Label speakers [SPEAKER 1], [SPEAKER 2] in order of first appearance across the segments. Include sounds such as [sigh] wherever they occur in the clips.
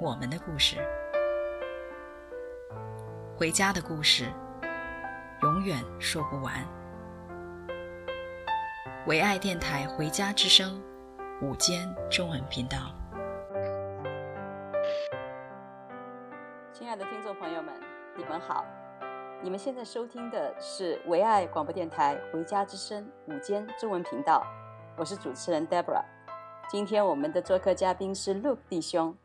[SPEAKER 1] 我们的故事，回家的故事，永远说不完。唯爱电台《回家之声》午间中文频道，
[SPEAKER 2] 亲爱的听众朋友们，你们好！你们现在收听的是唯爱广播电台《回家之声》午间中文频道，我是主持人 Deborah。今天我们的做客嘉宾是 Luke 弟兄，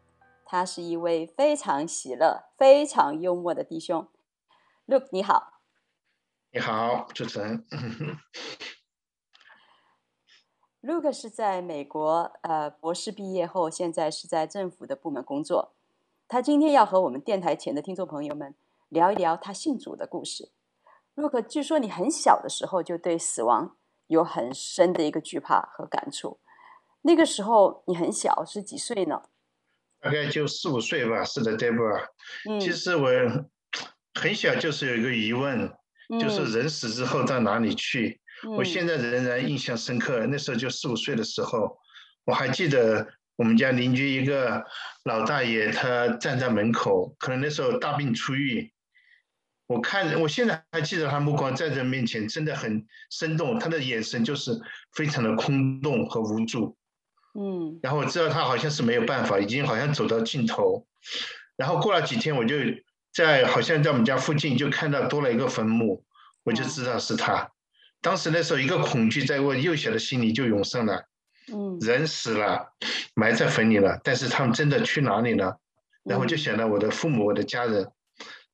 [SPEAKER 2] 他是一位非常喜乐、非常幽默的弟兄。Look，你好。
[SPEAKER 3] 你好，主持人。
[SPEAKER 2] Luke 是在美国呃博士毕业后，现在是在政府的部门工作。他今天要和我们电台前的听众朋友们聊一聊他信主的故事。Luke，据说你很小的时候就对死亡有很深的一个惧怕和感触。那个时候你很小，是几岁呢？
[SPEAKER 3] 大概就四五岁吧。是的，Deborah。嗯，其实我很小，就是有一个疑问。就是人死之后到哪里去？嗯、我现在仍然印象深刻。那时候就四五岁的时候，我还记得我们家邻居一个老大爷，他站在门口，可能那时候大病初愈。我看，我现在还记得他目光在这面前，真的很生动。他的眼神就是非常的空洞和无助。嗯。然后我知道他好像是没有办法，已经好像走到尽头。然后过了几天，我就。在好像在我们家附近就看到多了一个坟墓，我就知道是他。当时那时候一个恐惧在我幼小的心里就涌上来。嗯，人死了，埋在坟里了，但是他们真的去哪里了？然后就想到我的父母，我的家人，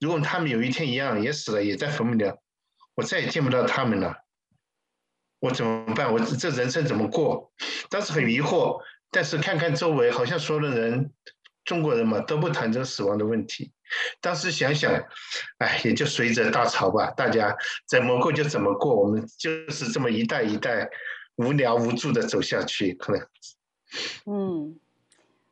[SPEAKER 3] 如果他们有一天一样也死了，也在坟墓里了，我再也见不到他们了，我怎么办？我这人生怎么过？当时很疑惑，但是看看周围，好像所有的人。中国人嘛，都不谈这个死亡的问题。当时想想，哎，也就随着大潮吧，大家怎么过就怎么过，我们就是这么一代一代无聊无助的走下去，可能。
[SPEAKER 2] 嗯，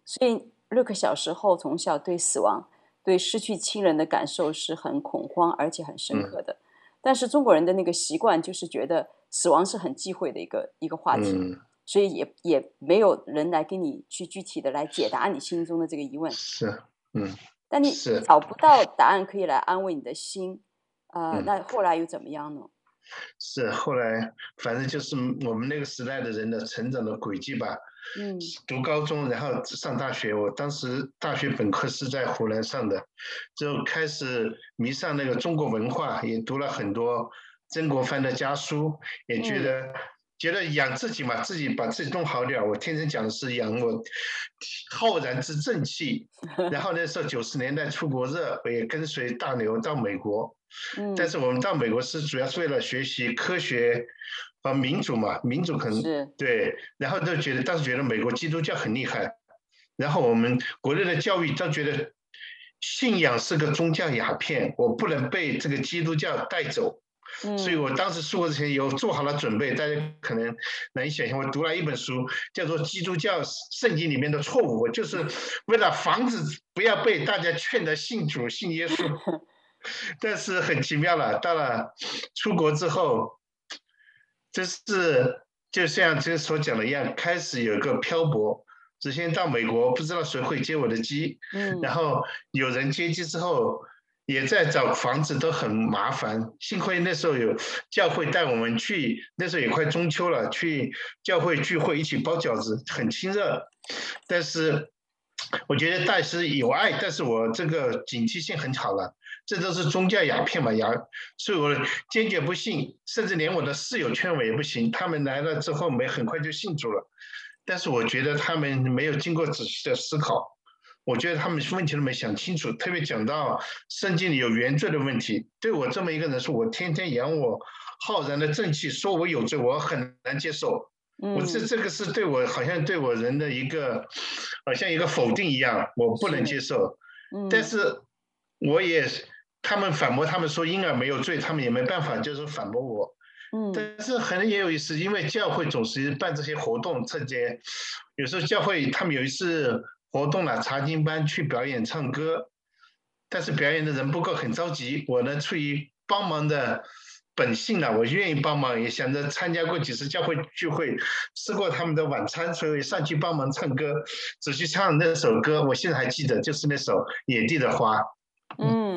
[SPEAKER 2] 所以 Luke 小时候从小对死亡、对失去亲人的感受是很恐慌，而且很深刻的。嗯、但是中国人的那个习惯就是觉得死亡是很忌讳的一个一个话题。嗯所以也也没有人来跟你去具体的来解答你心中的这个疑问。
[SPEAKER 3] 是，嗯。
[SPEAKER 2] 但你找不到答案可以来安慰你的心，啊、呃，那后来又怎么样呢？[laughs]
[SPEAKER 3] 是后来，反正就是我们那个时代的人的成长的轨迹吧。嗯。读高中，然后上大学。我当时大学本科是在湖南上的，就开始迷上那个中国文化，也读了很多曾国藩的家书，也觉得、嗯。觉得养自己嘛，自己把自己弄好点。我天天讲的是养我浩然之正气。[laughs] 然后那时候九十年代出国热，我也跟随大牛到美国。嗯。但是我们到美国是主要是为了学习科学和民主嘛，民主可能对。然后就觉得当时觉得美国基督教很厉害，然后我们国内的教育都觉得信仰是个宗教鸦片，我不能被这个基督教带走。所以我当时出国之前有做好了准备，大家可能难以想象，我读了一本书，叫做《基督教圣经里面的错误》，我就是为了防止不要被大家劝的信主、信耶稣。[laughs] 但是很奇妙了，到了出国之后，就是就像这所讲的一样，开始有一个漂泊。首先到美国，不知道谁会接我的机，嗯然后有人接机之后。也在找房子都很麻烦，幸亏那时候有教会带我们去，那时候也快中秋了，去教会聚会一起包饺子，很亲热。但是我觉得大师有爱，但是我这个警惕性很好了，这都是宗教鸦片嘛，鸦，所以我坚决不信，甚至连我的室友劝我也不行。他们来了之后没很快就信住了，但是我觉得他们没有经过仔细的思考。我觉得他们问题都没想清楚，特别讲到圣经里有原罪的问题。对我这么一个人说，我天天养我浩然的正气，说我有罪，我很难接受。我这这个是对我好像对我人的一个，好像一个否定一样，我不能接受。嗯，但是我也他们反驳，他们说婴儿没有罪，他们也没办法，就是反驳我。嗯，但是很也有意思，因为教会总是办这些活动，这些有时候教会他们有一次活动了，查经班去表演唱歌，但是表演的人不够，很着急。我呢，出于帮忙的本性呢，我愿意帮忙，也想着参加过几次教会聚会，吃过他们的晚餐，所以上去帮忙唱歌，只去唱那首歌，我现在还记得，就是那首《野地的花》。
[SPEAKER 2] 嗯。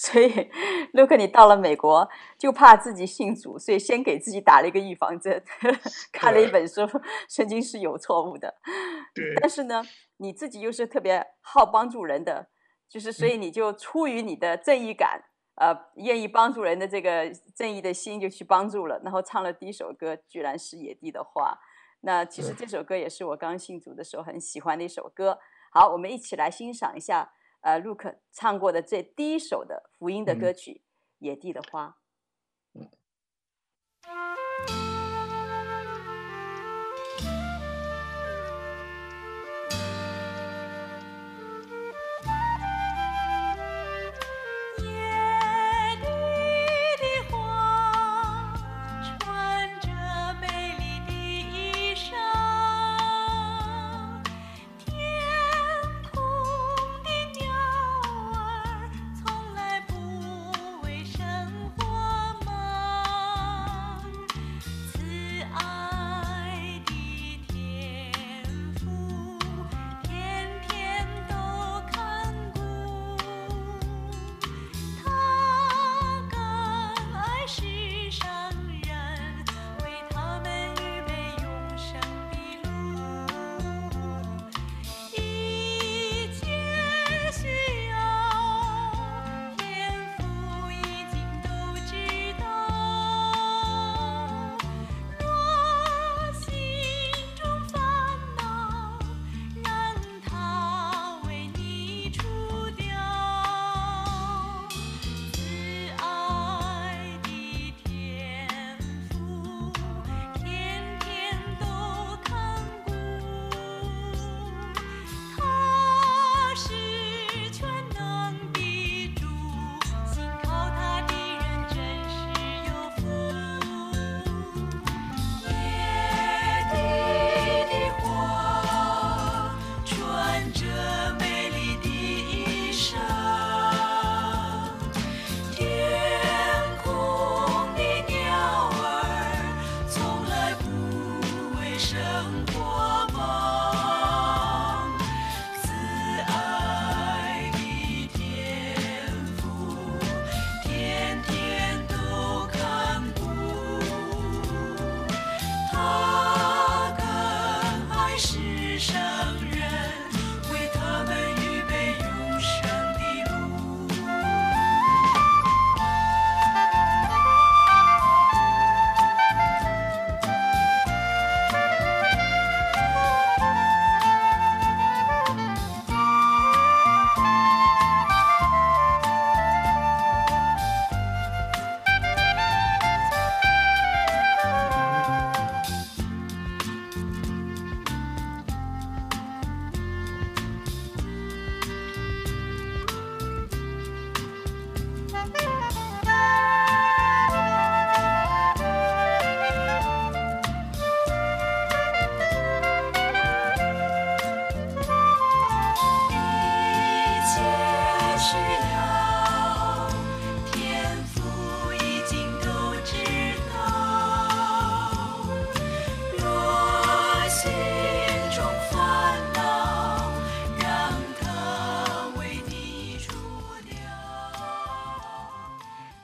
[SPEAKER 2] [laughs] 所以，路克，你到了美国就怕自己信主，所以先给自己打了一个预防针，[laughs] 看了一本书，圣经是有错误的。
[SPEAKER 3] 对。
[SPEAKER 2] 但是呢，你自己又是特别好帮助人的，就是所以你就出于你的正义感，呃，愿意帮助人的这个正义的心，就去帮助了。然后唱了第一首歌，居然是《野地的花》。那其实这首歌也是我刚信主的时候很喜欢的一首歌。好，我们一起来欣赏一下。呃，Luke 唱过的这第一首的福音的歌曲《嗯、野地的花》。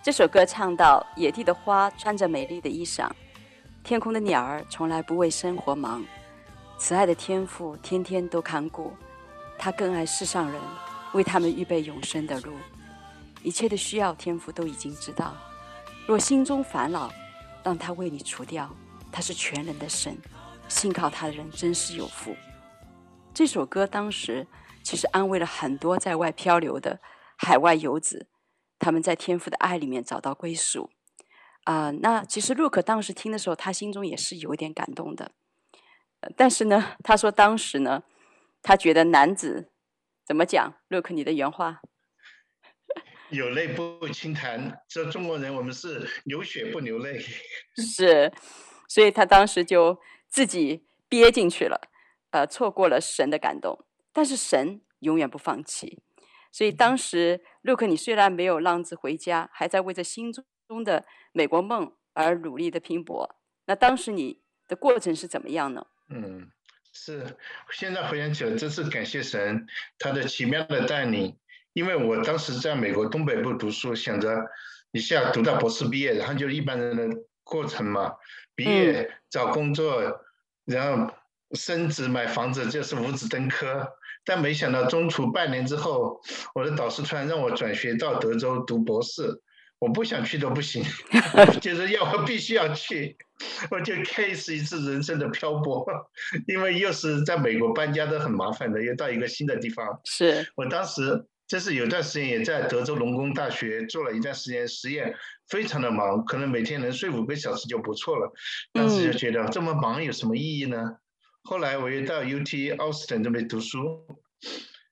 [SPEAKER 2] 这首歌唱到：野地的花穿着美丽的衣裳，天空的鸟儿从来不为生活忙。慈爱的天父天天都看顾，他更爱世上人，为他们预备永生的路。一切的需要，天父都已经知道。若心中烦恼，让他为你除掉。他是全能的神，信靠他的人真是有福。这首歌当时其实安慰了很多在外漂流的海外游子。他们在天父的爱里面找到归属，啊、呃，那其实路克当时听的时候，他心中也是有一点感动的。但是呢，[laughs] 他说当时呢，他觉得男子怎么讲？Luke，你的原话。[laughs]
[SPEAKER 3] 有泪不轻弹，这中国人我们是流血不流泪。[laughs]
[SPEAKER 2] 是，所以他当时就自己憋进去了，呃，错过了神的感动。但是神永远不放弃，所以当时 Luke，你虽然没有浪子回家，还在为着心中的美国梦而努力的拼搏。那当时你的过程是怎么样呢？
[SPEAKER 3] 嗯，是，现在回想起来，真是感谢神，他的奇妙的带领。因为我当时在美国东北部读书，想着一下读到博士毕业，然后就一般人的过程嘛，毕业找工作，然后升职买房子，就是五子登科。但没想到中途半年之后，我的导师突然让我转学到德州读博士，我不想去都不行，[laughs] 就是要我必须要去，我就开始一次人生的漂泊，[laughs] 因为又是在美国搬家都很麻烦的，又到一个新的地方。
[SPEAKER 2] 是
[SPEAKER 3] 我当时。这是有段时间也在德州农工大学做了一段时间实验，非常的忙，可能每天能睡五个小时就不错了。当时就觉得这么忙有什么意义呢？后来我又到 UT 奥斯汀这边读书，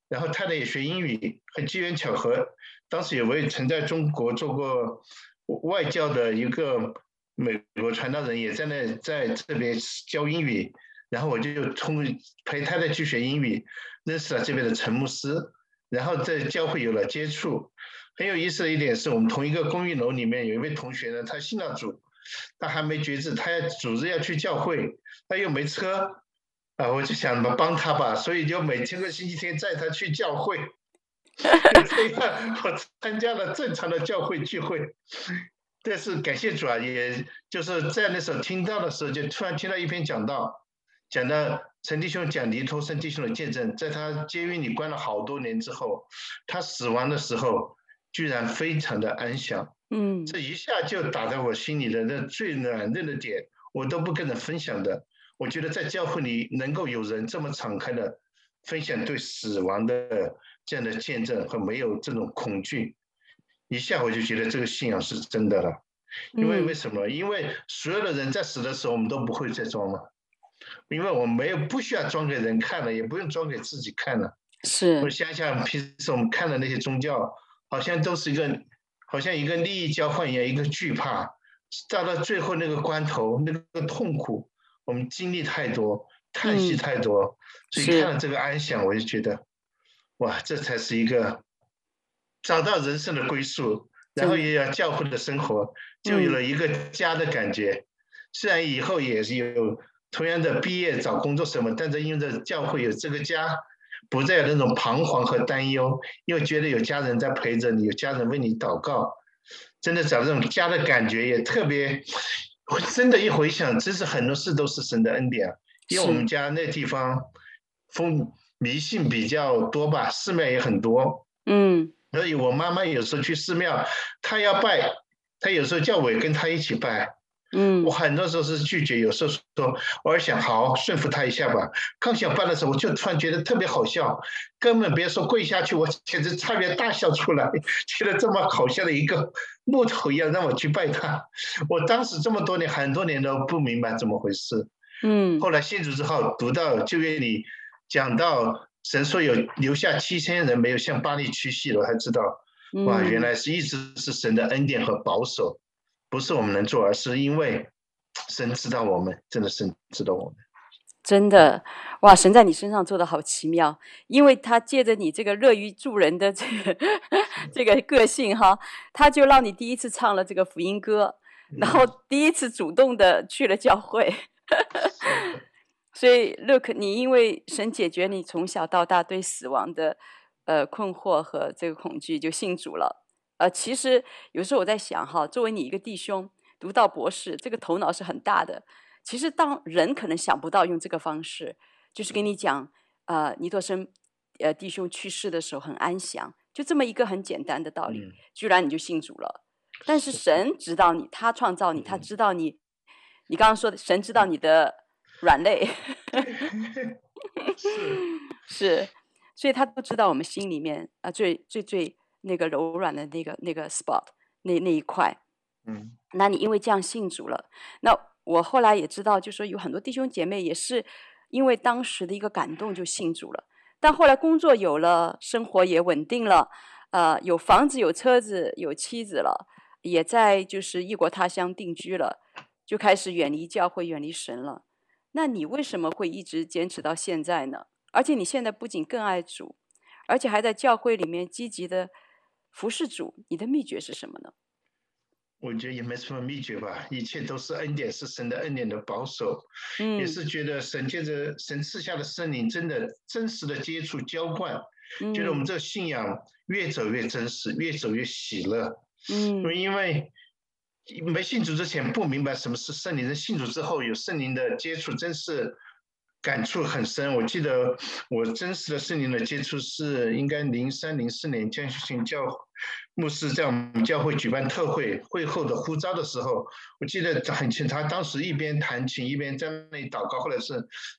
[SPEAKER 3] 然后太太也学英语，很机缘巧合，当时有位曾在中国做过外教的一个美国传道人也在那在这边教英语，然后我就通陪太太去学英语，认识了这边的陈牧师。然后在教会有了接触，很有意思的一点是我们同一个公寓楼里面有一位同学呢，他信了主，他还没决志，他要组织要去教会，他又没车，啊，我就想着帮他吧，所以就每天个星期天载他去教会，[laughs] 这样我参加了正常的教会聚会，但是感谢主啊，也就是在那时候听到的时候，就突然听到一篇讲道。讲到陈弟兄讲尼托生弟兄的见证，在他监狱里关了好多年之后，他死亡的时候，居然非常的安详。
[SPEAKER 2] 嗯，
[SPEAKER 3] 这一下就打在我心里的那最软嫩的点，我都不跟人分享的。我觉得在教会里能够有人这么敞开的分享对死亡的这样的见证和没有这种恐惧，一下我就觉得这个信仰是真的了。因为为什么？因为所有的人在死的时候，我们都不会再装了。因为我们没有不需要装给人看了，也不用装给自己看了。
[SPEAKER 2] 是
[SPEAKER 3] 我想想，平时我们看的那些宗教，好像都是一个，好像一个利益交换一样，一个惧怕，到了最后那个关头，那个痛苦，我们经历太多，叹息太多，嗯、所以看了这个安详，我就觉得，哇，这才是一个找到人生的归宿，然后也要教会的生活，就有了一个家的感觉。嗯、虽然以后也是有。同样的毕业找工作什么，但是因为这教会有这个家，不再有那种彷徨和担忧，又觉得有家人在陪着你，有家人为你祷告，真的找这种家的感觉也特别。真的，一回想，真是很多事都是神的恩典。因为我们家那地方风迷信比较多吧，寺庙也很多。
[SPEAKER 2] 嗯，
[SPEAKER 3] 所以我妈妈有时候去寺庙，她要拜，她有时候叫我跟她一起拜。
[SPEAKER 2] 嗯，
[SPEAKER 3] 我很多时候是拒绝，有时候说，我还想好顺服他一下吧。刚想办的时候，我就突然觉得特别好笑，根本别说跪下去，我简直差点大笑出来，觉得这么好笑的一个木头一样让我去拜他。我当时这么多年，很多年都不明白怎么回事。
[SPEAKER 2] 嗯，
[SPEAKER 3] 后来信主之后，读到旧约里讲到神说有留下七千人没有向巴黎屈膝了，我才知道，哇，原来是一直是神的恩典和保守。不是我们能做，而是因为神知道我们，真的神知道我们。
[SPEAKER 2] 真的，哇！神在你身上做的好奇妙，因为他借着你这个乐于助人的这个 [laughs] 这个个性哈，他就让你第一次唱了这个福音歌，[laughs] 然后第一次主动的去了教会。[laughs] 所以，Luke，你因为神解决你从小到大对死亡的呃困惑和这个恐惧，就信主了。呃，其实有时候我在想哈，作为你一个弟兄，读到博士，这个头脑是很大的。其实当人可能想不到用这个方式，就是跟你讲，呃，尼托生，呃，弟兄去世的时候很安详，就这么一个很简单的道理，嗯、居然你就信主了。但是神知道你，他创造你，他知道你，你刚刚说的，神知道你的软肋 [laughs] [laughs]
[SPEAKER 3] 是
[SPEAKER 2] 是，所以他都知道我们心里面啊、呃，最最最。那个柔软的那个那个 spot，那那一块，
[SPEAKER 3] 嗯，
[SPEAKER 2] 那你因为这样信主了，那我后来也知道，就说有很多弟兄姐妹也是因为当时的一个感动就信主了。但后来工作有了，生活也稳定了，呃，有房子、有车子、有妻子了，也在就是异国他乡定居了，就开始远离教会、远离神了。那你为什么会一直坚持到现在呢？而且你现在不仅更爱主，而且还在教会里面积极的服侍主，你的秘诀是什么呢？
[SPEAKER 3] 我觉得也没什么秘诀吧，一切都是恩典，是神的恩典的保守。嗯，也是觉得神借着神赐下的圣灵，真的真实的接触浇灌，嗯，觉得我们这个信仰越走越真实，越走越喜乐。嗯，因为没信主之前不明白什么是圣灵，信主之后有圣灵的接触，真是。感触很深，我记得我真实的圣灵的接触是应该零三零四年江信教牧师在我们教会举办特会会后的呼召的时候，我记得很清，他当时一边弹琴一边在那里祷告，或者是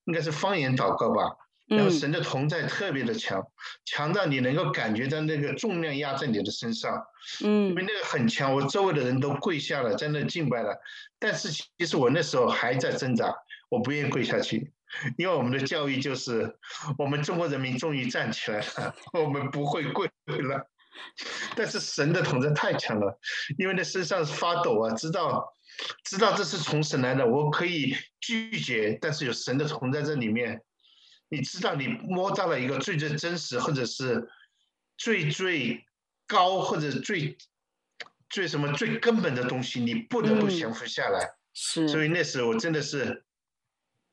[SPEAKER 3] 应该是方言祷告吧，然后神的同在特别的强，强到你能够感觉到那个重量压在你的身上，嗯，因为那个很强，我周围的人都跪下了，在那敬拜了，但是其实我那时候还在挣扎，我不愿意跪下去。因为我们的教育就是，我们中国人民终于站起来了，[laughs] 我们不会跪了。但是神的统治太强了，因为那身上是发抖啊，知道知道这是从神来的，我可以拒绝，但是有神的同在这里面，你知道你摸到了一个最最真实，或者是最最高或者最最什么最根本的东西，你不得不降服下来。
[SPEAKER 2] 是，
[SPEAKER 3] 所以那时候我真的是。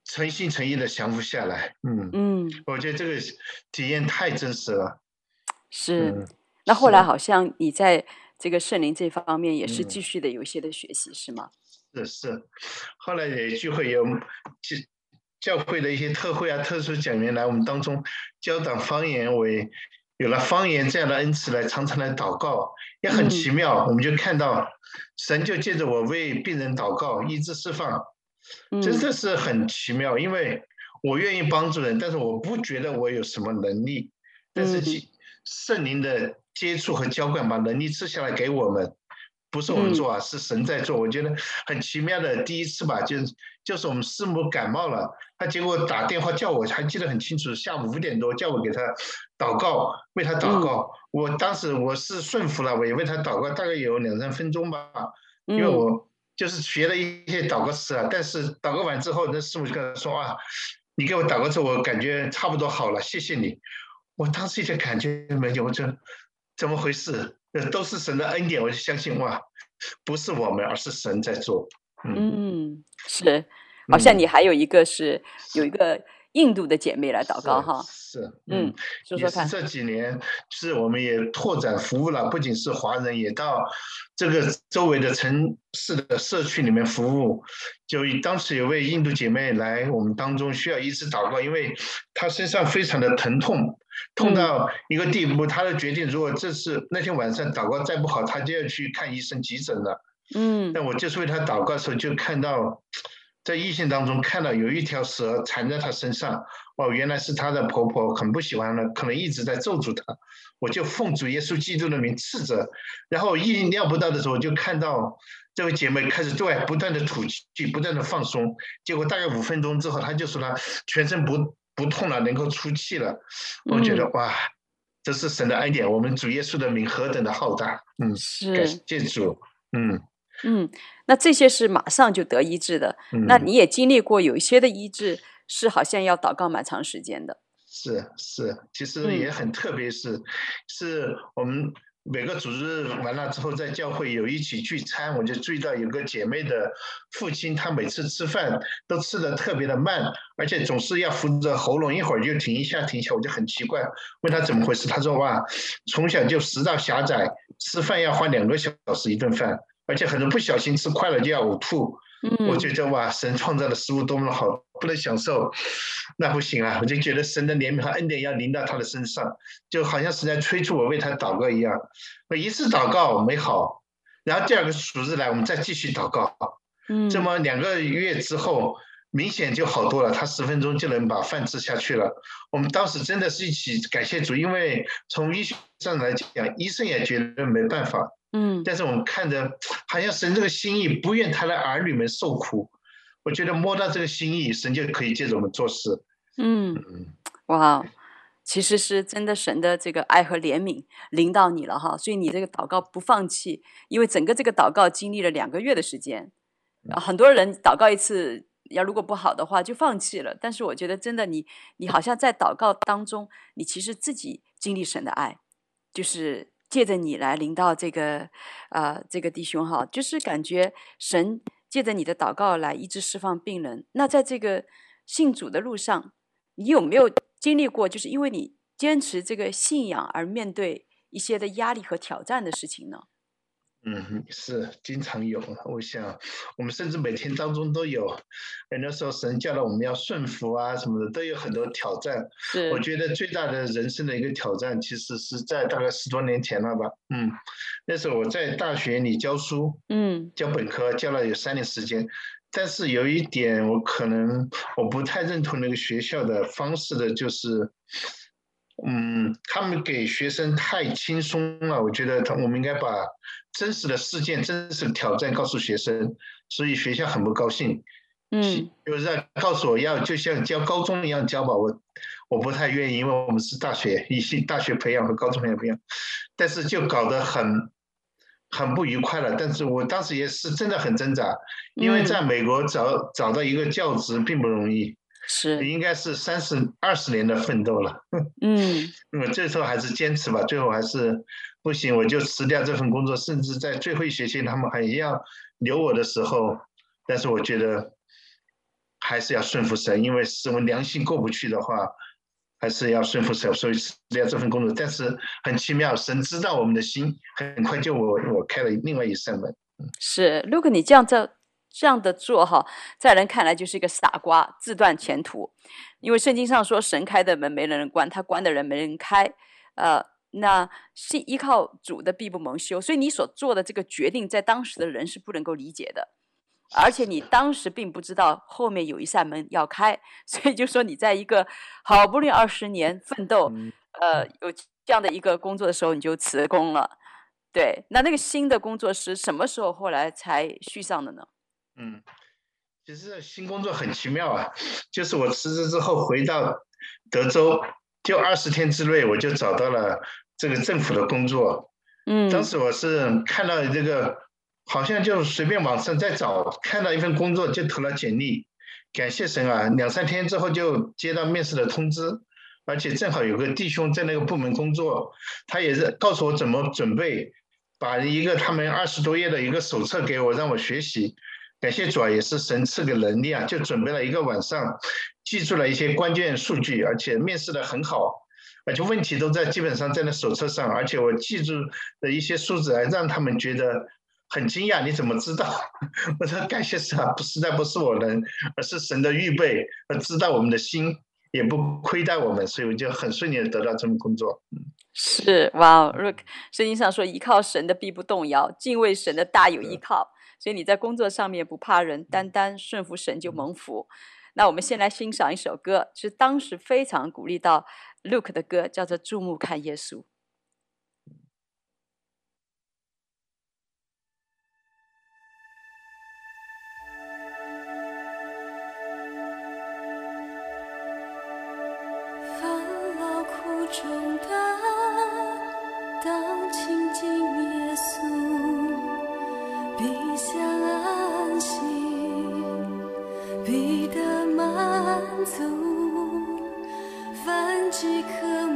[SPEAKER 3] 诚心诚意的降服下来，嗯。嗯，我觉得这个体验太真实了。
[SPEAKER 2] 是，嗯、那后来好像你在这个圣灵这方面也是继续的有一些的学习，嗯、是吗？
[SPEAKER 3] 是是，后来也聚会有教会的一些特会啊、特殊讲员来我们当中教导方言，为有了方言这样的恩赐来常常来祷告，也很奇妙。嗯、我们就看到神就借着我为病人祷告，医治释放。真的是很奇妙，因为我愿意帮助人，但是我不觉得我有什么能力。但是圣灵的接触和浇灌把能力赐下来给我们，不是我们做啊，是神在做。我觉得很奇妙的第一次吧，就是就是我们师母感冒了，他结果打电话叫我，还记得很清楚，下午五点多叫我给他祷告，为他祷告。我当时我是顺服了，我也为他祷告，大概有两三分钟吧，因为我。就是学了一些祷告词啊，但是祷告完之后，那师傅就跟他说啊，你给我祷告之后，我感觉差不多好了，谢谢你。我当时一点感觉没有，我就怎么回事？都是神的恩典，我就相信哇，不是我们，而是神在做。
[SPEAKER 2] 嗯，嗯是，好像你还有一个是有一个。印度的姐妹来祷告哈，
[SPEAKER 3] 是，嗯，说说看。这几年是我们也拓展服务了，不仅是华人，也到这个周围的城市的社区里面服务。就当时有位印度姐妹来我们当中，需要医治祷告，因为她身上非常的疼痛，痛到一个地步，她的决定，如果这次那天晚上祷告再不好，她就要去看医生急诊了。嗯，但我就是为她祷告的时候，就看到。在异性当中看到有一条蛇缠在她身上，哦，原来是她的婆婆很不喜欢了，可能一直在咒诅她。我就奉主耶稣基督的名斥责，然后意料不到的时候，就看到这位姐妹开始对外不断的吐气，不断的放松。结果大概五分钟之后，她就说她全身不不痛了，能够出气了。我觉得哇，这是神的恩典，我们主耶稣的名何等的浩大，嗯，是感谢主，嗯。
[SPEAKER 2] 嗯，那这些是马上就得医治的。嗯、那你也经历过有一些的医治是好像要祷告蛮长时间的。
[SPEAKER 3] 是是，其实也很特别是，是是我们每个主日完了之后，在教会有一起聚餐，我就注意到有个姐妹的父亲，他每次吃饭都吃的特别的慢，而且总是要扶着喉咙，一会儿就停一下停一下，我就很奇怪，问他怎么回事，他说哇，从小就食道狭窄，吃饭要花两个小时一顿饭。而且很多不小心吃快了就要呕吐，嗯、我觉得哇，神创造的食物多么好，不能享受，那不行啊！我就觉得神的怜悯和恩典要临到他的身上，就好像是在催促我为他祷告一样。我一次祷告没好，然后第二个主日来，我们再继续祷告。嗯，这么两个月之后，明显就好多了，他十分钟就能把饭吃下去了。我们当时真的是一起感谢主，因为从医学上来讲，医生也觉得没办法。嗯，但是我们看着好像神这个心意，不愿他的儿女们受苦。我觉得摸到这个心意，神就可以借着我们做事。
[SPEAKER 2] 嗯，哇，其实是真的神的这个爱和怜悯临到你了哈，所以你这个祷告不放弃，因为整个这个祷告经历了两个月的时间，啊，很多人祷告一次，要如果不好的话就放弃了，但是我觉得真的你你好像在祷告当中，你其实自己经历神的爱，就是。借着你来领到这个，啊、这个弟兄哈，就是感觉神借着你的祷告来医治释放病人。那在这个信主的路上，你有没有经历过，就是因为你坚持这个信仰而面对一些的压力和挑战的事情呢？
[SPEAKER 3] 嗯，是经常有。我想，我们甚至每天当中都有，很多时候神叫了我们要顺服啊什么的，都有很多挑战。
[SPEAKER 2] 是，
[SPEAKER 3] 我觉得最大的人生的一个挑战，其实是在大概十多年前了吧。嗯，那时候我在大学里教书，嗯，教本科教了有三年时间，但是有一点我可能我不太认同那个学校的方式的，就是。嗯，他们给学生太轻松了，我觉得他我们应该把真实的事件、真实的挑战告诉学生，所以学校很不高兴。嗯，就是在告诉我要就像教高中一样教吧，我我不太愿意，因为我们是大学，以大学培养和高中培养不一样，但是就搞得很很不愉快了。但是我当时也是真的很挣扎，因为在美国找找到一个教职并不容易。
[SPEAKER 2] 是，
[SPEAKER 3] 应该是三十二十年的奋斗了。[laughs] 嗯，嗯，最后还是坚持吧，最后还是不行，我就辞掉这份工作。甚至在最后一学期，他们还要留我的时候，但是我觉得还是要顺服神，因为是我良心过不去的话，还是要顺服神，所以辞掉这份工作。但是很奇妙，神知道我们的心，很快就我我开了另外一扇门。
[SPEAKER 2] 是，Luke，你这样在。这样的做哈，在人看来就是一个傻瓜，自断前途。因为圣经上说，神开的门没人能关，他关的人没人开。呃，那是依靠主的必不蒙羞。所以你所做的这个决定，在当时的人是不能够理解的。而且你当时并不知道后面有一扇门要开，所以就说你在一个好不容易二十年奋斗，呃，有这样的一个工作的时候，你就辞工了。对，那那个新的工作是什么时候后来才续上的呢？
[SPEAKER 3] 嗯，其实新工作很奇妙啊，[sniffs] 就是我辞职之后回到德州，就二十天之内我就找到了这个政府的工作。嗯，当时我是看到这个，好像就随便网上在找，看到一份工作就投了简历，感谢神啊，两三天之后就接到面试的通知，而且正好有个弟兄在那个部门工作，他也是告诉我怎么准备，把一个他们二十多页的一个手册给我让我学习。感谢主啊，也是神赐给能力啊，就准备了一个晚上，记住了一些关键数据，而且面试的很好，而且问题都在基本上在那手册上，而且我记住的一些数字还让他们觉得很惊讶。你怎么知道？[laughs] 我说感谢神啊，不实在不是我能，而是神的预备，而知道我们的心，也不亏待我们，所以我就很顺利的得到这份工作。
[SPEAKER 2] 是哇，Look，圣经上说依靠神的必不动摇，敬畏神的大有依靠。所以你在工作上面不怕人，单单顺服神就蒙福。那我们先来欣赏一首歌，是当时非常鼓励到 Luke 的歌，叫做《注目看耶稣》。
[SPEAKER 4] 烦恼苦重担，当亲近耶稣。必享安息，必得满足，凡饥渴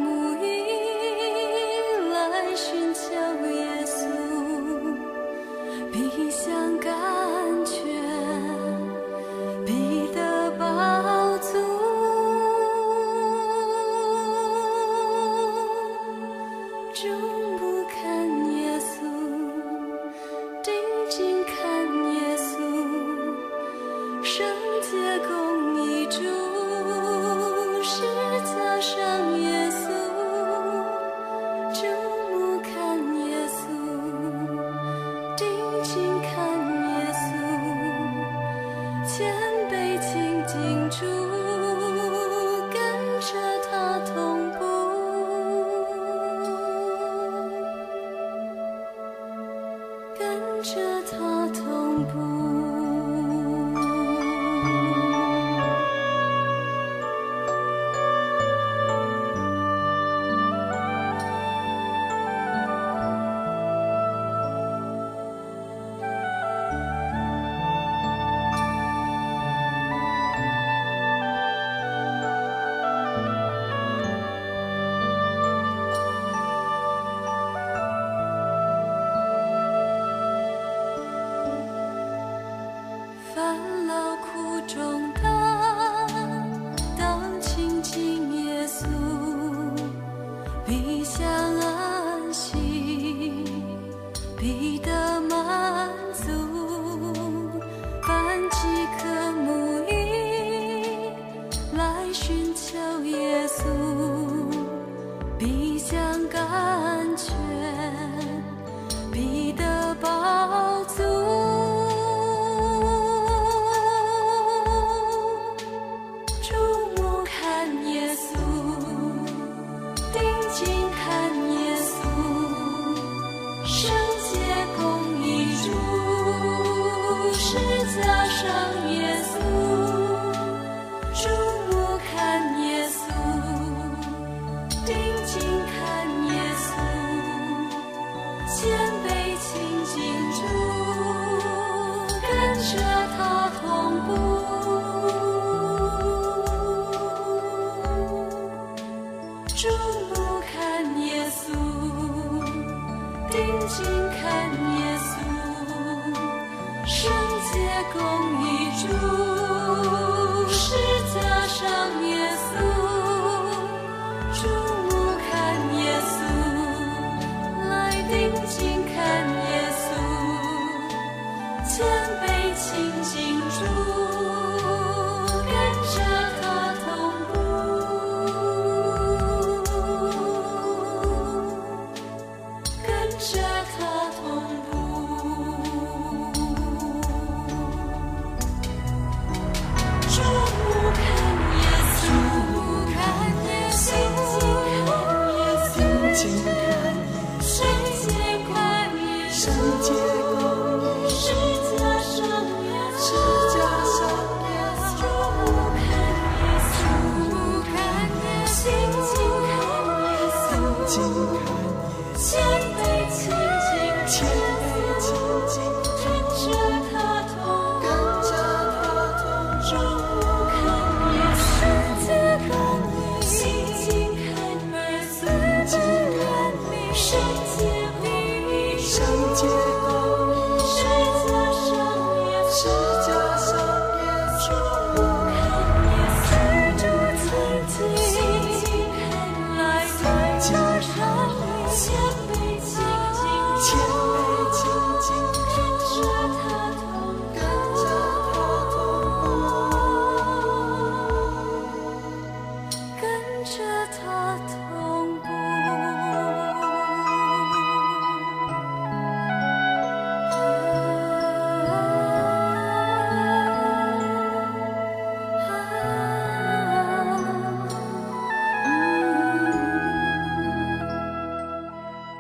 [SPEAKER 4] watching.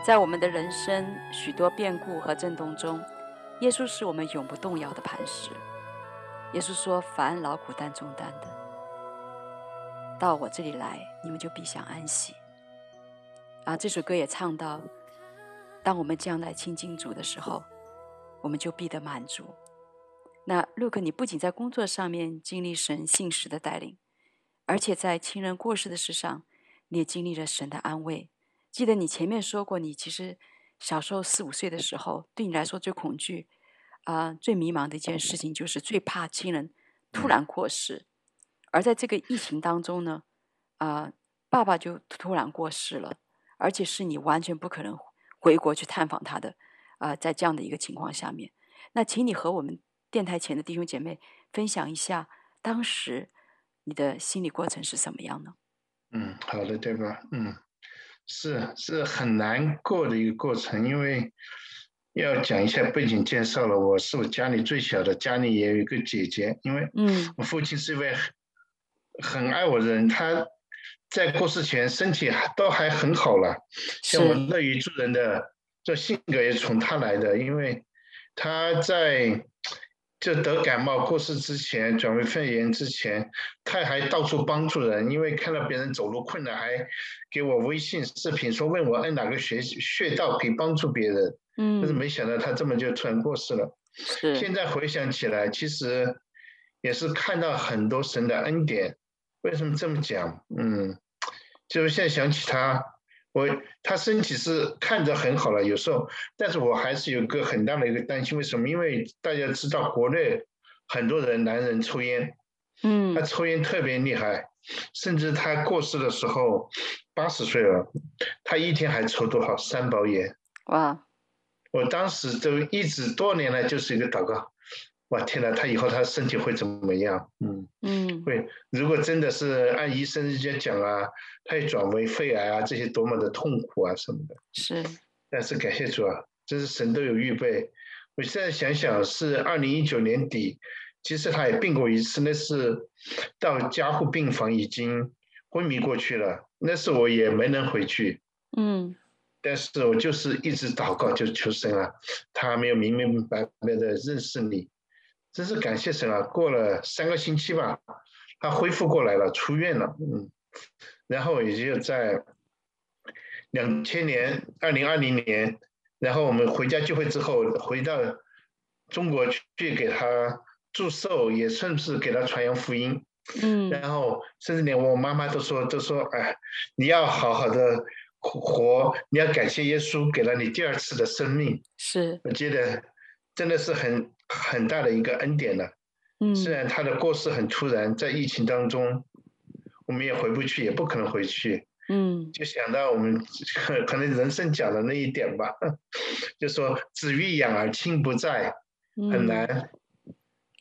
[SPEAKER 2] 在我们的人生许多变故和震动中，耶稣是我们永不动摇的磐石。耶稣说：“凡劳苦担重担的，到我这里来，你们就必享安息。”啊，这首歌也唱到：当我们将来亲近主的时候，我们就必得满足。那路克，你不仅在工作上面经历神信实的带领，而且在亲人过世的事上，你也经历了神的安慰。记得你前面说过，你其实小时候四五岁的时候，对你来说最恐惧啊、呃、最迷茫的一件事情，就是最怕亲人突然过世。而在这个疫情当中呢，啊、呃，爸爸就突然过世了，而且是你完全不可能回国去探访他的啊、呃，在这样的一个情况下面，那请你和我们电台前的弟兄姐妹分享一下，当时你的心理过程是什么样呢？
[SPEAKER 3] 嗯，好的，对吧？嗯。是是很难过的一个过程，因为要讲一下背景介绍了。我是我家里最小的，家里也有一个姐姐。因为嗯，我父亲是一位很爱我的人，他在过世前身体都还很好了，像我乐于助人的这性格也从他来的，因为他在。就得感冒过世之前，转为肺炎之前，他还到处帮助人，因为看到别人走路困难，还给我微信视频说问我按哪个穴穴道可以帮助别人。嗯，但是没想到他这么就突然过世了。是。现在回想起来，其实也是看到很多神的恩典。为什么这么讲？嗯，就是现在想起他。我他身体是看着很好了，有时候，但是我还是有个很大的一个担心。为什么？因为大家知道国内很多人男人抽烟，嗯，他抽烟特别厉害，甚至他过世的时候八十岁了，他一天还抽多少三包烟？哇！我当时都一直多年来就是一个祷告，哇天哪，他以后他的身体会怎么样？嗯嗯，会。如果真的是按医生直接讲啊，他也转为肺癌啊，这些多么的痛苦啊什么的。
[SPEAKER 2] 是，
[SPEAKER 3] 但是感谢主啊，这是神都有预备。我现在想想，是二零一九年底，其实他也病过一次，那是到加护病房已经昏迷过去了，那时我也没能回去。嗯。但是我就是一直祷告，就求神啊，他没有明明白白的认识你，真是感谢神啊！过了三个星期吧，他恢复过来了，出院了，嗯，然后也就在两千年二零二零年，然后我们回家聚会之后，回到中国去给他祝寿，也算是给他传扬福音，嗯，然后甚至连我妈妈都说都说，哎，你要好好的。活，你要感谢耶稣给了你第二次的生命，
[SPEAKER 2] 是
[SPEAKER 3] 我觉得真的是很很大的一个恩典了。嗯，虽然他的过世很突然，在疫情当中，我们也回不去，也不可能回去。嗯，就想到我们可可能人生讲的那一点吧，[laughs] 就说子欲养而亲不在，很难。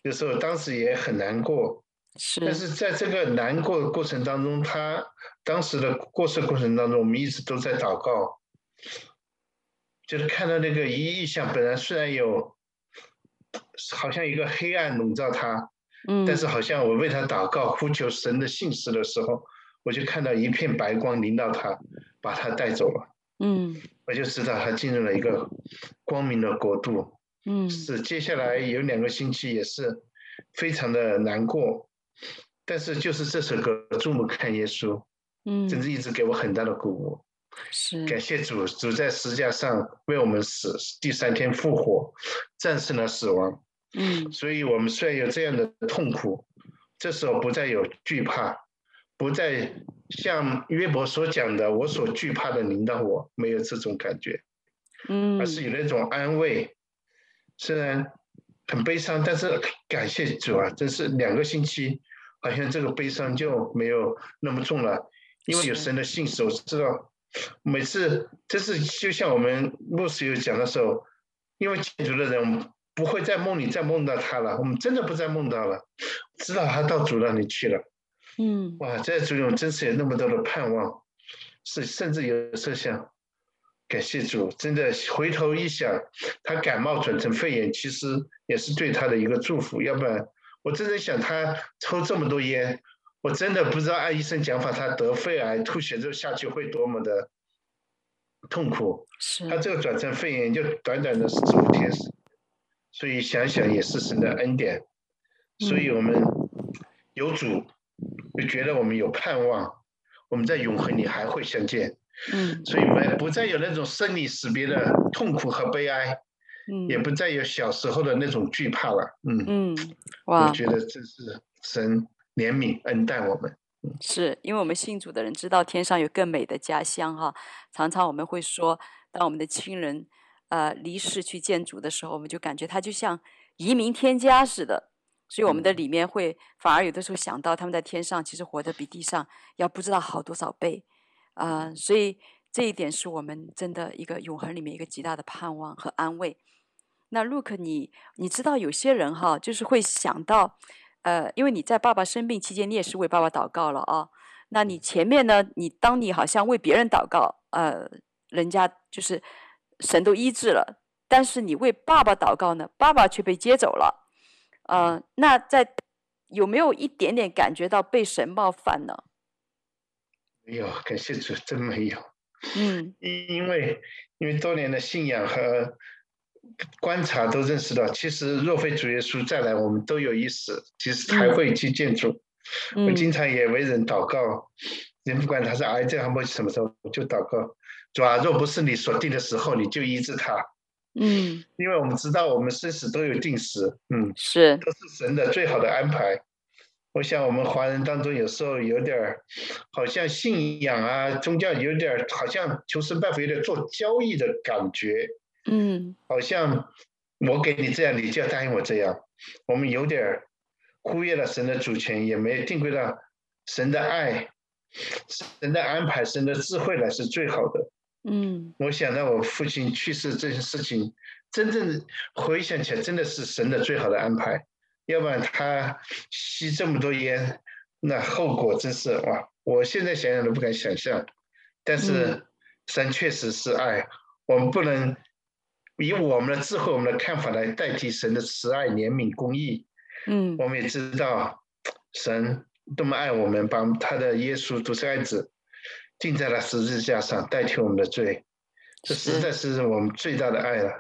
[SPEAKER 3] 有时候当时也很难过。是，但是在这个难过的过程当中，他当时的过世过程当中，我们一直都在祷告，就是看到那个一意象，本来虽然有好像一个黑暗笼罩他，嗯，但是好像我为他祷告呼求神的信实的时候，我就看到一片白光临到他，把他带走了，嗯，我就知道他进入了一个光明的国度，嗯，是接下来有两个星期也是非常的难过。但是就是这首歌《注目看耶稣》，嗯，真是一直给我很大的鼓舞。是，感谢主，主在十字架上为我们死，第三天复活，战胜了死亡。嗯，所以我们虽然有这样的痛苦，这时候不再有惧怕，不再像约伯所讲的“我所惧怕的临到我”，没有这种感觉，嗯，而是有那种安慰。虽然。很悲伤，但是感谢主啊！真是两个星期，好像这个悲伤就没有那么重了，因为有神的信使，我知道每次就是就像我们牧师有讲的时候，因为信主的人不会在梦里再梦到他了，我们真的不再梦到了，知道他到主那里去了。嗯，哇，在主中真是有那么多的盼望，是甚至有时候想。感谢主，真的回头一想，他感冒转成肺炎，其实也是对他的一个祝福。要不然，我真的想他抽这么多烟，我真的不知道按医生讲法，他得肺癌吐血之后下去会多么的痛苦。是。他这个转成肺炎就短短的十五天，所以想想也是神的恩典。所以我们有主，就觉得我们有盼望，我们在永恒里还会相见。嗯，所以没不再有那种生离死别的痛苦和悲哀，嗯，也不再有小时候的那种惧怕了，嗯嗯，哇，我觉得这是神怜悯恩待我们，
[SPEAKER 2] 是因为我们信主的人知道天上有更美的家乡哈，常常我们会说，当我们的亲人呃离世去见主的时候，我们就感觉他就像移民天家似的，所以我们的里面会反而有的时候想到他们在天上其实活得比地上要不知道好多少倍。啊、呃，所以这一点是我们真的一个永恒里面一个极大的盼望和安慰。那 Luke，你你知道有些人哈，就是会想到，呃，因为你在爸爸生病期间，你也是为爸爸祷告了啊。那你前面呢，你当你好像为别人祷告，呃，人家就是神都医治了，但是你为爸爸祷告呢，爸爸却被接走了。呃，那在有没有一点点感觉到被神冒犯呢？
[SPEAKER 3] 没有，感谢主，真没有。嗯，因因为因为多年的信仰和观察都认识到，其实若非主耶稣再来，我们都有意识，其实还会去建筑。嗯、我经常也为人祷告，人不管他是癌症还是什么时候，我就祷告。主啊，若不是你所定的时候，你就医治他。嗯，因为我们知道我们生死都有定时，嗯，
[SPEAKER 2] 是，
[SPEAKER 3] 都是神的最好的安排。我想我们华人当中有时候有点儿，好像信仰啊宗教有点儿，好像求神拜佛有点做交易的感觉，嗯，好像我给你这样，你就要答应我这样，我们有点儿忽略了神的主权，也没定规到神的爱、神的安排、神的智慧来是最好的，嗯，我想到我父亲去世这件事情，真正回想起来，真的是神的最好的安排。要不然他吸这么多烟，那后果真是哇！我现在想想都不敢想象。但是神确实是爱，我们不能以我们的智慧、我们的看法来代替神的慈爱、怜悯、公义。
[SPEAKER 2] 嗯，
[SPEAKER 3] 我们也知道神多么爱我们，把他的耶稣独生爱子钉在了十字架上，代替我们的罪。这实在是我们最大的爱了。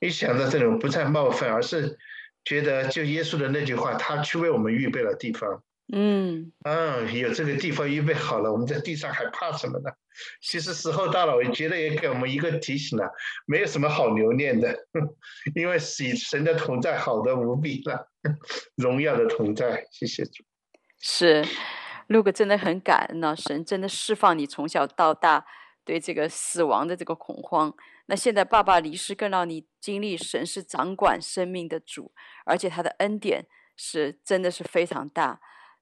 [SPEAKER 3] 一想到这种，不再冒犯，而是觉得就耶稣的那句话，他去为我们预备了地方。
[SPEAKER 2] 嗯，
[SPEAKER 3] 啊，有这个地方预备好了，我们在地上还怕什么呢？其实时候到了，我觉得也给我们一个提醒了，没有什么好留恋的，[laughs] 因为是神的同在好的无比了，[laughs] 荣耀的同在。谢谢主。
[SPEAKER 2] 是，路哥真的很感恩呢，神真的释放你从小到大对这个死亡的这个恐慌。那现在爸爸离世，更让你经历神是掌管生命的主，而且他的恩典是真的是非常大。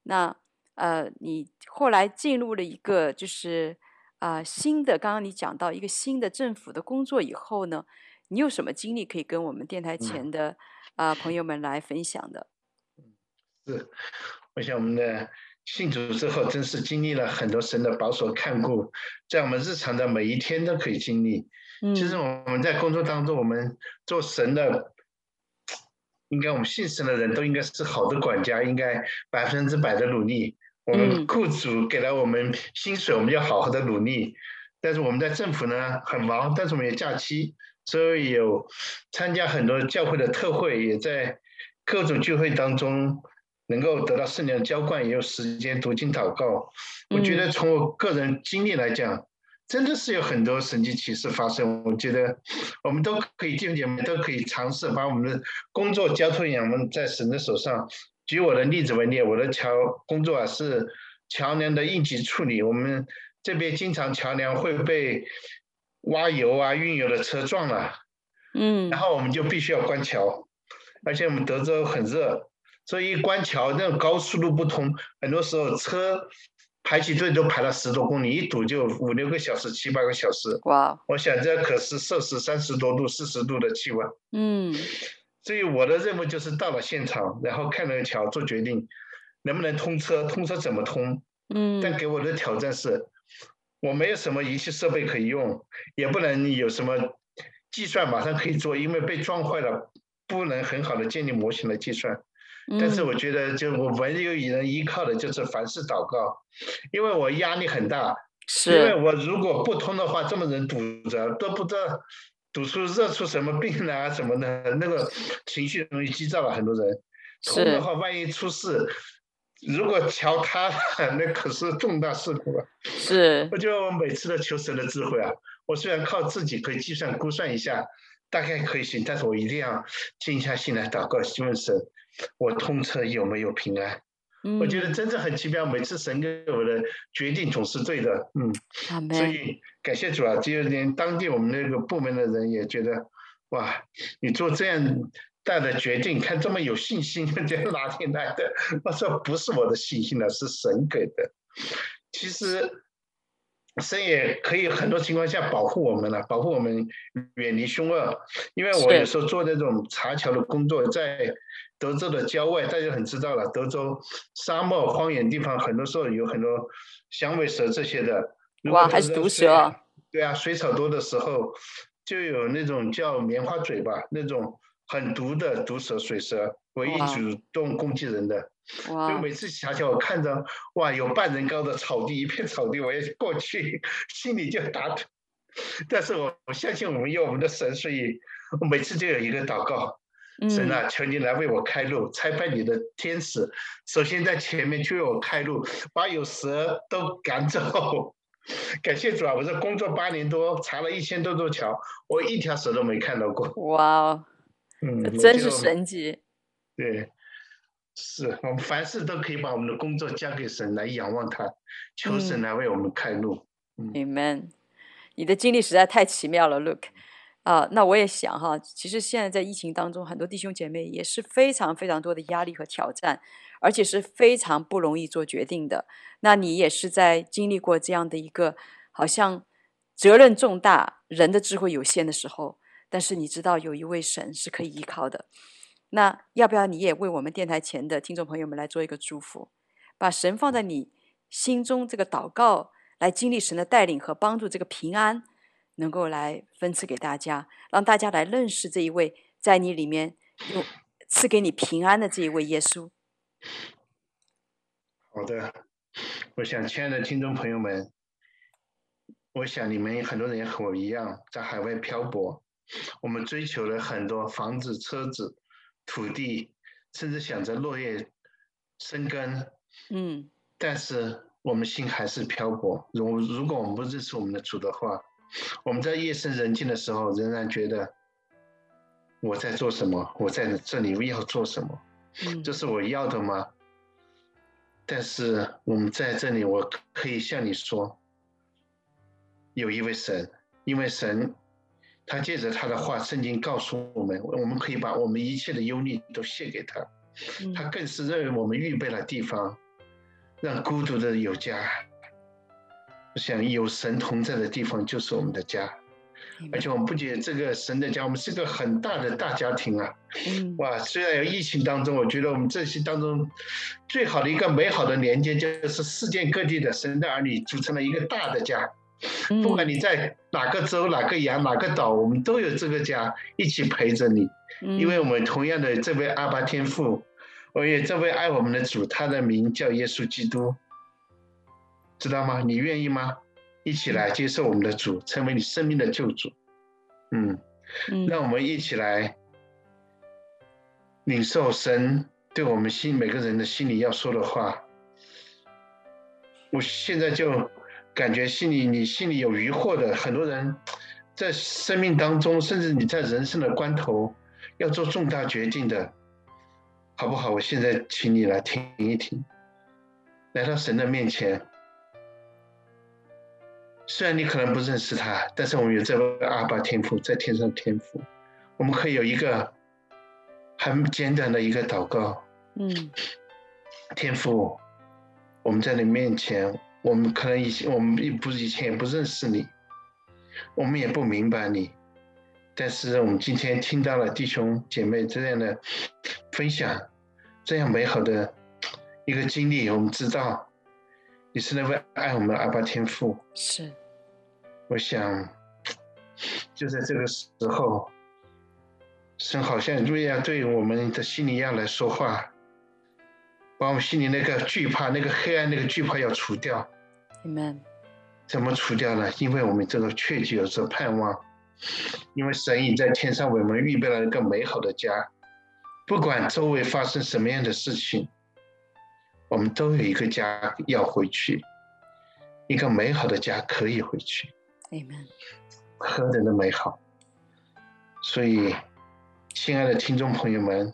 [SPEAKER 2] 那呃，你后来进入了一个就是啊、呃、新的，刚刚你讲到一个新的政府的工作以后呢，你有什么经历可以跟我们电台前的啊、嗯呃、朋友们来分享的？
[SPEAKER 3] 是，我想我们的信主之后，真是经历了很多神的保守看顾，在我们日常的每一天都可以经历。嗯，其实我们在工作当中，我们做神的。应该我们信神的人都应该是好的管家，应该百分之百的努力。我们雇主给了我们薪水，我们要好好的努力。但是我们在政府呢很忙，但是我们有假期，所以有参加很多教会的特会，也在各种聚会当中能够得到圣灵的浇灌，也有时间读经祷告。我觉得从我个人经历来讲。真的是有很多神迹奇事发生，我觉得我们都可以，弟兄姐妹都可以尝试把我们的工作交托我们在神的手上。举我的例子为例，我的桥工作啊是桥梁的应急处理，我们这边经常桥梁会被挖油啊、运油的车撞了，嗯，然后我们就必须要关桥，而且我们德州很热，所以一关桥，那种高速路不通，很多时候车。排起队都排了十多公里，一堵就五六个小时、七八个小时。哇！我想这可是摄氏三十多度、四十度的气温。嗯。所以我的任务就是到了现场，然后看那个桥做决定，能不能通车，通车怎么通。嗯。但给我的挑战是，我没有什么仪器设备可以用，也不能有什么计算马上可以做，因为被撞坏了，不能很好的建立模型来计算。但是我觉得，就我唯有与人依靠的就是凡事祷告，因为我压力很大，是因为我如果不通的话，这么人堵着都不知道堵出热出什么病啊什么的，那个情绪容易激躁了很多人。通的话，万一出事，如果桥塌了，[laughs] 那可是重大事故了。是，我就每次都求神的智慧啊！我虽然靠自己可以计算估算一下，大概可以行，但是我一定要静下心来祷告，希望神。我通车有没有平安？嗯，我觉得真的很奇妙。每次神给我的决定总是对的，嗯，所以感谢主啊！就连当地我们那个部门的人也觉得，哇，你做这样大的决定，看这么有信心，[laughs] 这哪里来的？我说不是我的信心了，是神给的。其实神也可以很多情况下保护我们了，保护我们远离凶恶。因为我有时候做那种查桥的工作，在。德州的郊外，大家很知道了。德州沙漠荒野地方，很多时候有很多响尾蛇这些的。
[SPEAKER 2] 哇，还是毒蛇？
[SPEAKER 3] 对啊，水草多的时候，就有那种叫棉花嘴吧，那种很毒的毒蛇、水蛇，唯一主动攻击人的。哇！就每次想想，我看着哇，有半人高的草地，一片草地，我也过去，心里就打盹。但是我我相信我们有我们的神，所以我每次就有一个祷告。神啊，求你来为我开路，差派你的天使，首先在前面去为我开路，把有蛇都赶走。[laughs] 感谢主啊！我这工作八年多，查了一千多座桥，我一条蛇都没看到过。
[SPEAKER 2] 哇哦，嗯，真是神级。
[SPEAKER 3] 对，是我们凡事都可以把我们的工作交给神来仰望他，求神来为我们开路。
[SPEAKER 2] 嗯，Amen。你的经历实在太奇妙了，Look。啊、呃，那我也想哈，其实现在在疫情当中，很多弟兄姐妹也是非常非常多的压力和挑战，而且是非常不容易做决定的。那你也是在经历过这样的一个好像责任重大、人的智慧有限的时候，但是你知道有一位神是可以依靠的。那要不要你也为我们电台前的听众朋友们来做一个祝福，把神放在你心中这个祷告，来经历神的带领和帮助，这个平安能够来分赐给大家，让大家来认识这一位在你里面赐给你平安的这一位耶稣。
[SPEAKER 3] 好的，我想亲爱的听众朋友们，我想你们很多人也和我一样在海外漂泊，我们追求了很多房子、车子。土地，甚至想着落叶生根，
[SPEAKER 2] 嗯，
[SPEAKER 3] 但是我们心还是漂泊。如如果我们不认识我们的主的话，我们在夜深人静的时候，仍然觉得我在做什么？我在这里要做什么？
[SPEAKER 2] 嗯，
[SPEAKER 3] 这是我要的吗？但是我们在这里，我可以向你说，有一位神，因为神。他借着他的话，圣经告诉我们，我们可以把我们一切的忧虑都献给他。他更是认为我们预备了地方，让孤独的有家。我想有神同在的地方就是我们的家，而且我们不仅这个神的家，我们是个很大的大家庭啊。哇，虽然有疫情当中，我觉得我们这些当中最好的一个美好的连接，就是世界各地的神的儿女组成了一个大的家。不管你在哪个州、哪个洋、哪个岛，我们都有这个家一起陪着你，因为我们同样的这位阿巴天父，我也这位爱我们的主，他的名叫耶稣基督，知道吗？你愿意吗？一起来接受我们的主，成为你生命的救主。嗯，让我们一起来领受神对我们心每个人的心里要说的话。我现在就。感觉心里你心里有疑惑的很多人，在生命当中，甚至你在人生的关头要做重大决定的，好不好？我现在请你来听一听，来到神的面前。虽然你可能不认识他，但是我们有这位阿爸天父在天上天父，我们可以有一个很简短的一个祷告。
[SPEAKER 2] 嗯，
[SPEAKER 3] 天父，我们在你面前。我们可能以前我们并不以前也不认识你，我们也不明白你，但是我们今天听到了弟兄姐妹这样的分享，这样美好的一个经历，我们知道你是那位爱我们的阿爸天父。
[SPEAKER 2] 是，
[SPEAKER 3] 我想就在这个时候，神好像就要对我们的心里一样来说话，把我们心里那个惧怕、那个黑暗、那个惧怕要除掉。
[SPEAKER 2] Amen.
[SPEAKER 3] 怎么除掉呢？因为我们这个确实有着盼望，因为神已在天上为我们预备了一个美好的家，不管周围发生什么样的事情，我们都有一个家要回去，一个美好的家可以回去。
[SPEAKER 2] Amen.
[SPEAKER 3] 何等的美好！所以，亲爱的听众朋友们，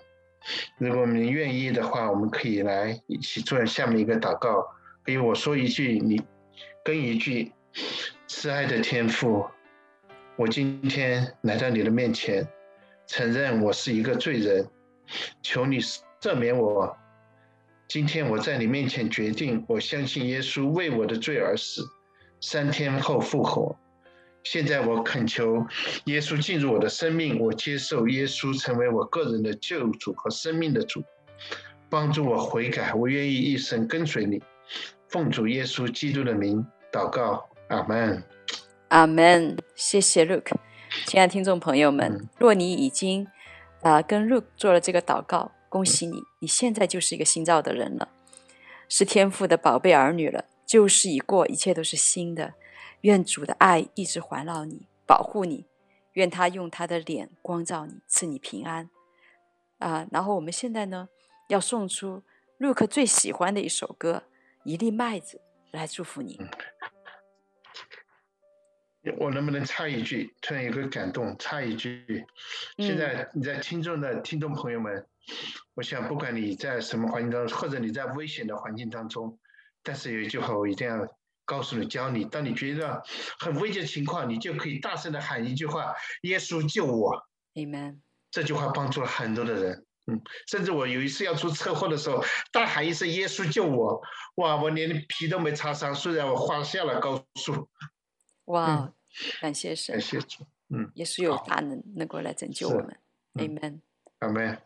[SPEAKER 3] 如果你愿意的话，我们可以来一起做下面一个祷告。给我说一句，你。跟一句，慈爱的天父，我今天来到你的面前，承认我是一个罪人，求你赦免我。今天我在你面前决定，我相信耶稣为我的罪而死，三天后复活。现在我恳求耶稣进入我的生命，我接受耶稣成为我个人的救主和生命的主，帮助我悔改，我愿意一生跟随你。奉主耶稣基督的名祷告，阿门，
[SPEAKER 2] 阿门。谢谢 Luke，亲爱的听众朋友们，若你已经啊、呃、跟 Luke 做了这个祷告，恭喜你，你现在就是一个新造的人了，是天父的宝贝儿女了。旧事已过，一切都是新的。愿主的爱一直环绕你，保护你。愿他用他的脸光照你，赐你平安。啊、呃，然后我们现在呢，要送出 Luke 最喜欢的一首歌。一粒麦子来祝福你。
[SPEAKER 3] 我能不能插一句？突然有个感动，插一句。现在你在听众的听众朋友们，我想不管你在什么环境当中，或者你在危险的环境当中，但是有一句话我一定要告诉你、教你：当你觉得很危急的情况，你就可以大声的喊一句话：“耶稣救我。”
[SPEAKER 2] Amen。
[SPEAKER 3] 这句话帮助了很多的人。嗯，甚至我有一次要出车祸的时候，大喊一声“耶稣救我”，哇，我连皮都没擦伤，虽然我滑下了高速。
[SPEAKER 2] 哇，嗯、感谢神，
[SPEAKER 3] 感谢主。
[SPEAKER 2] 嗯，
[SPEAKER 3] 耶稣有大能，能够来拯救我们。Amen。
[SPEAKER 2] Amen。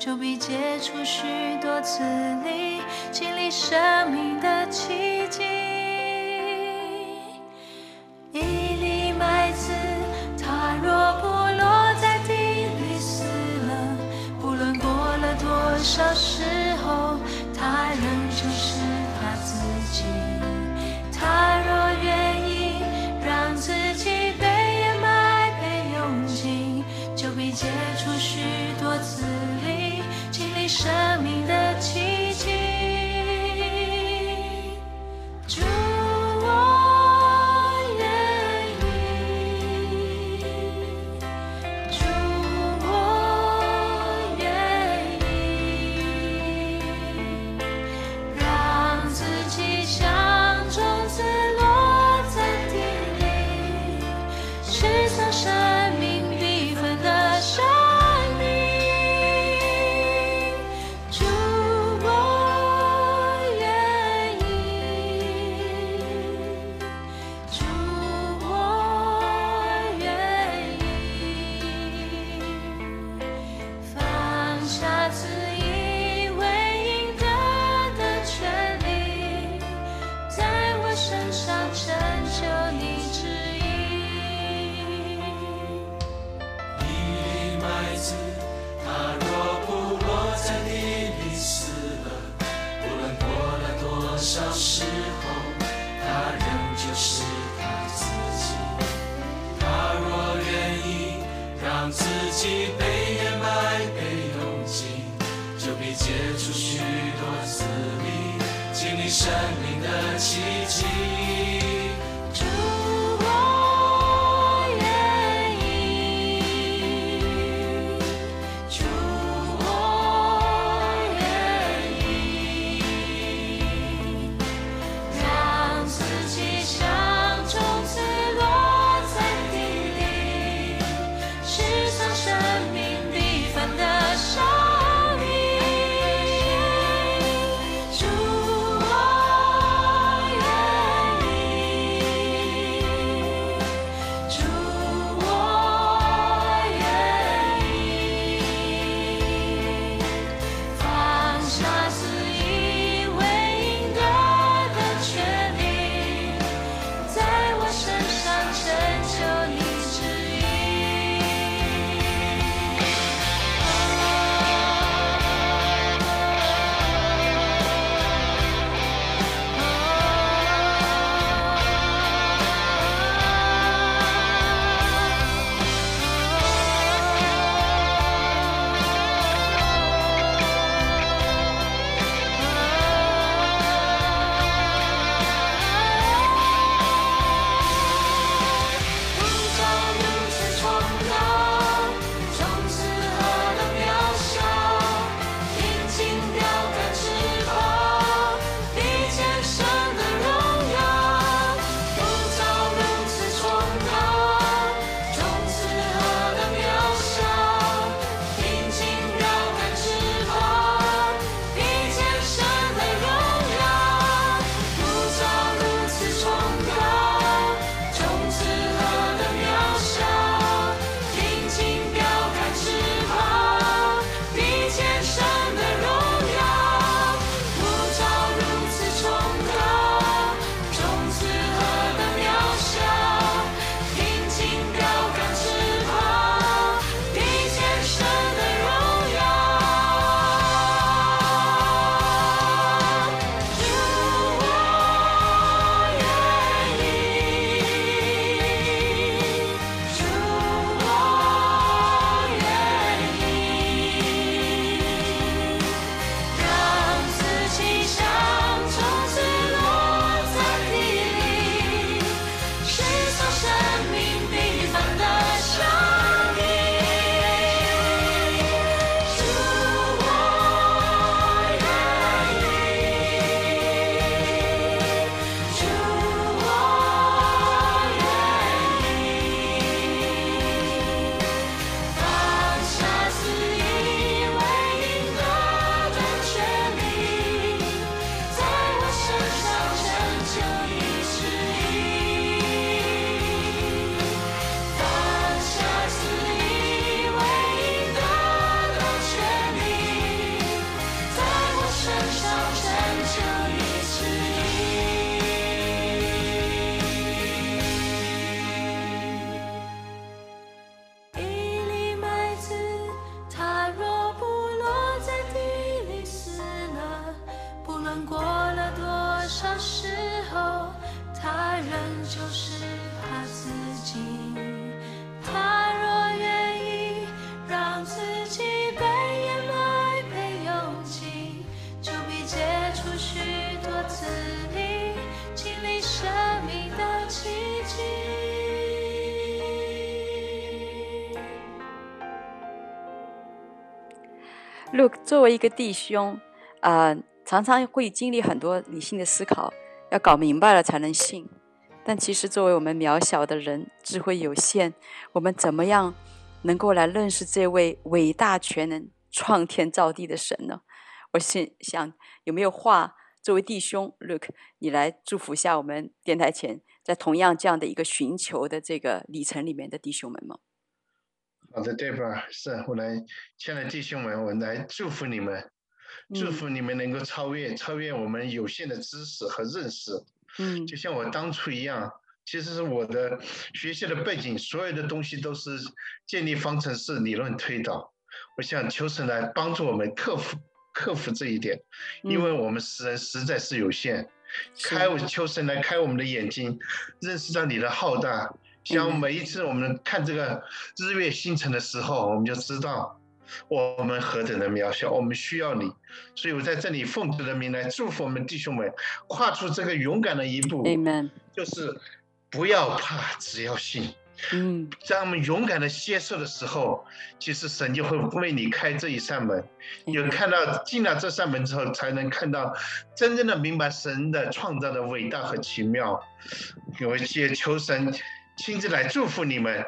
[SPEAKER 2] 就比接触许多次你经历生命的奇迹。Look，作为一个弟兄，啊、呃，常常会经历很多理性的思考，要搞明白了才能信。但其实作为我们渺小的人，智慧有限，我们怎么样能够来认识这位伟大全能、创天造地的神呢？我心想有没有话，作为弟兄，Look，你来祝福一下我们电台前在同样这样的一个寻求的这个里程里面的弟兄们吗？
[SPEAKER 3] 好的，Deborah，是我来，亲爱的弟兄们，我来祝福你们，祝福你们能够超越、嗯、超越我们有限的知识和认识。嗯，就像我当初一样，其实是我的学习的背景，所有的东西都是建立方程式、理论推导。我想求神来帮助我们克服克服这一点，因为我们实人实在是有限。开我求神来开我们的眼睛，认识到你的浩大。像每一次我们看这个日月星辰的时候，我们就知道我们何等的渺小，我们需要你。所以我在这里奉主的名来祝福我们弟兄们，跨出这个勇敢的一步。就是不要怕，只要信。嗯，在我们勇敢的接受的时候，其实神就会为你开这一扇门。有看到进了这扇门之后，才能看到真正的明白神的创造的伟大和奇妙。有一些求神。亲自来祝福你们，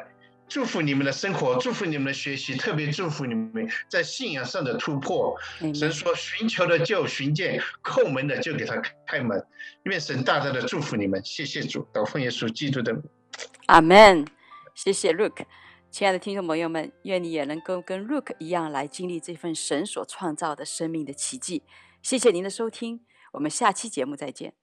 [SPEAKER 3] 祝福你们的生活，祝福你们的学习，特别祝福你们在信仰上的突破。神说：“寻求的就寻见，叩门的就给他开门。”愿神大大的祝福你们，谢谢主，祷奉耶稣基督的。
[SPEAKER 2] 阿门。谢谢 Look，亲爱的听众朋友们，愿你也能够跟 Look 一样来经历这份神所创造的生命的奇迹。谢谢您的收听，我们下期节目再见。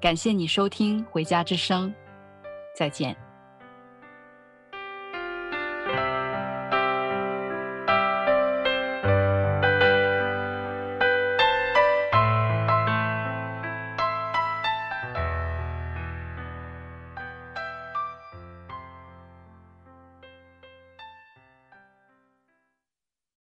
[SPEAKER 5] 感谢你收听《回家之声》，再见。